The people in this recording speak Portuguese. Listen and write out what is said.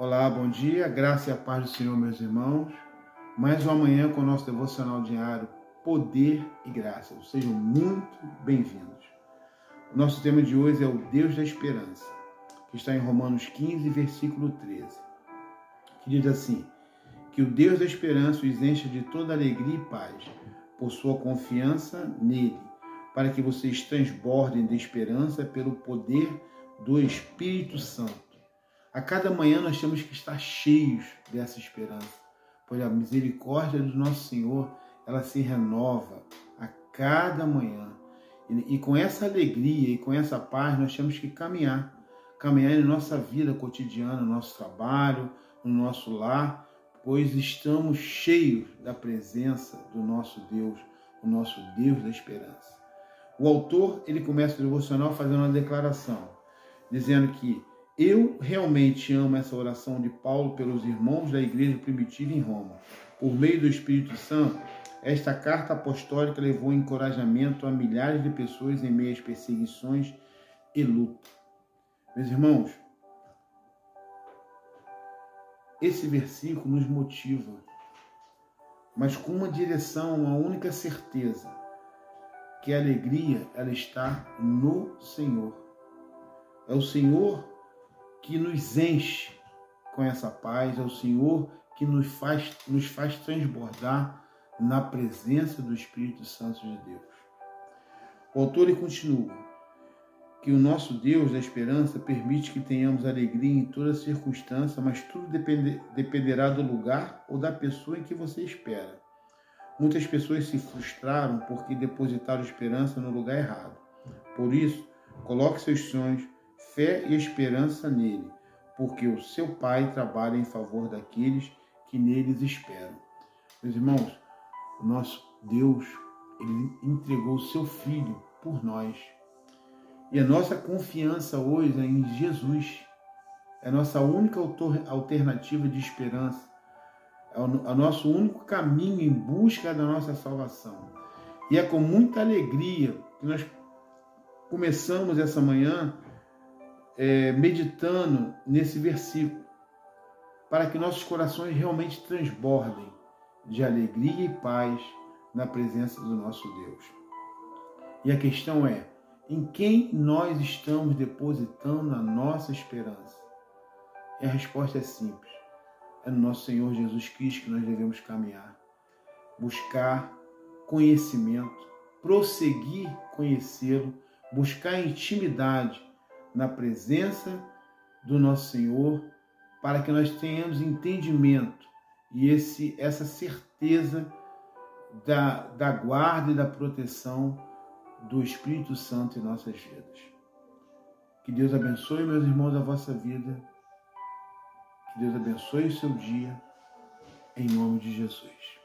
Olá, bom dia, graça e a paz do Senhor, meus irmãos. Mais uma manhã com o nosso devocional diário Poder e Graça. Sejam muito bem-vindos. O nosso tema de hoje é o Deus da Esperança, que está em Romanos 15, versículo 13, que diz assim: Que o Deus da Esperança os encha de toda alegria e paz, por sua confiança nele, para que vocês transbordem de esperança pelo poder do Espírito Santo. A cada manhã nós temos que estar cheios dessa esperança, pois a misericórdia do nosso Senhor, ela se renova a cada manhã. E, e com essa alegria e com essa paz nós temos que caminhar, caminhar em nossa vida cotidiana, no nosso trabalho, no nosso lar, pois estamos cheios da presença do nosso Deus, o nosso Deus da esperança. O autor, ele começa o devocional fazendo uma declaração dizendo que eu realmente amo essa oração de Paulo pelos irmãos da igreja primitiva em Roma. Por meio do Espírito Santo, esta carta apostólica levou encorajamento a milhares de pessoas em meio às perseguições e luta. Meus irmãos, esse versículo nos motiva, mas com uma direção, uma única certeza, que a alegria ela está no Senhor. É o Senhor que nos enche com essa paz, é o Senhor que nos faz, nos faz transbordar na presença do Espírito Santo de Deus. O autor continua que o nosso Deus da esperança permite que tenhamos alegria em toda circunstância, mas tudo depende, dependerá do lugar ou da pessoa em que você espera. Muitas pessoas se frustraram porque depositaram esperança no lugar errado. Por isso, coloque seus sonhos fé e esperança nele, porque o seu Pai trabalha em favor daqueles que neles esperam. Meus irmãos, o nosso Deus, ele entregou o seu Filho por nós. E a nossa confiança hoje é em Jesus. É a nossa única alternativa de esperança. É o nosso único caminho em busca da nossa salvação. E é com muita alegria que nós começamos essa manhã é, meditando nesse versículo, para que nossos corações realmente transbordem de alegria e paz na presença do nosso Deus. E a questão é: em quem nós estamos depositando a nossa esperança? E a resposta é simples: é no nosso Senhor Jesus Cristo que nós devemos caminhar, buscar conhecimento, prosseguir conhecê-lo, buscar intimidade na presença do nosso Senhor, para que nós tenhamos entendimento e esse, essa certeza da, da guarda e da proteção do Espírito Santo em nossas vidas. Que Deus abençoe, meus irmãos, a vossa vida. Que Deus abençoe o seu dia, em nome de Jesus.